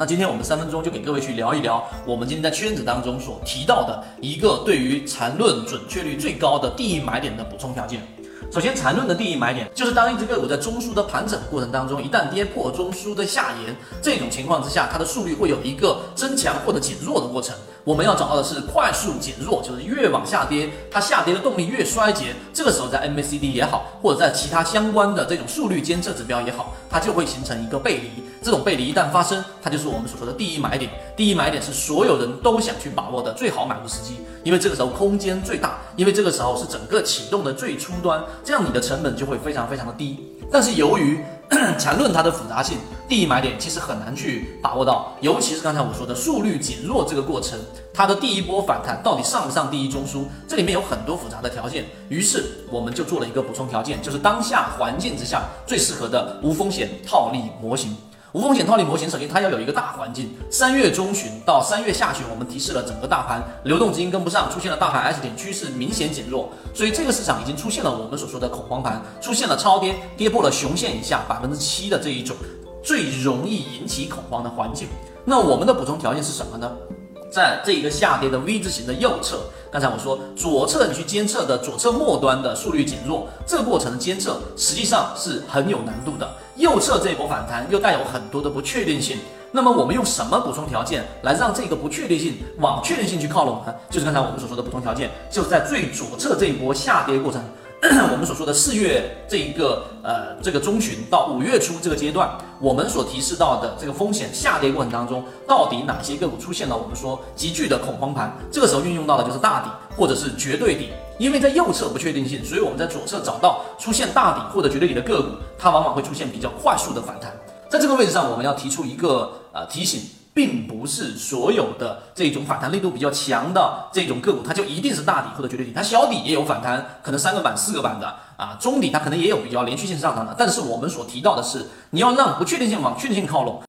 那今天我们三分钟就给各位去聊一聊，我们今天在圈子当中所提到的一个对于缠论准确率最高的第一买点的补充条件。首先，缠论的第一买点就是当一只个股在中枢的盘整过程当中，一旦跌破中枢的下沿，这种情况之下，它的速率会有一个增强或者减弱的过程。我们要找到的是快速减弱，就是越往下跌，它下跌的动力越衰竭。这个时候，在 MACD 也好，或者在其他相关的这种速率监测指标也好，它就会形成一个背离。这种背离一旦发生，它就是我们所说的第一买点。第一买点是所有人都想去把握的最好买入时机，因为这个时候空间最大，因为这个时候是整个启动的最初端，这样你的成本就会非常非常的低。但是由于缠论它的复杂性，第一买点其实很难去把握到，尤其是刚才我说的速率减弱这个过程，它的第一波反弹到底上不上第一中枢，这里面有很多复杂的条件。于是我们就做了一个补充条件，就是当下环境之下最适合的无风险套利模型。无风险套利模型，首先它要有一个大环境。三月中旬到三月下旬，我们提示了整个大盘流动资金跟不上，出现了大盘 S 点趋势明显减弱，所以这个市场已经出现了我们所说的恐慌盘，出现了超跌，跌破了熊线以下百分之七的这一种最容易引起恐慌的环境。那我们的补充条件是什么呢？在这一个下跌的 V 字形的右侧，刚才我说左侧你去监测的左侧末端的速率减弱，这个过程的监测实际上是很有难度的。右侧这一波反弹又带有很多的不确定性，那么我们用什么补充条件来让这个不确定性往确定性去靠拢呢？就是刚才我们所说的补充条件，就是在最左侧这一波下跌过程。我们所说的四月这一个呃这个中旬到五月初这个阶段，我们所提示到的这个风险下跌过程当中，到底哪些个股出现了我们说急剧的恐慌盘？这个时候运用到的就是大底或者是绝对底，因为在右侧不确定性，所以我们在左侧找到出现大底或者绝对底的个股，它往往会出现比较快速的反弹。在这个位置上，我们要提出一个呃提醒。并不是所有的这种反弹力度比较强的这种个股，它就一定是大底或者绝对底，它小底也有反弹，可能三个板、四个板的啊，中底它可能也有比较连续性上涨的。但是我们所提到的是，你要让不确定性往确定性靠拢。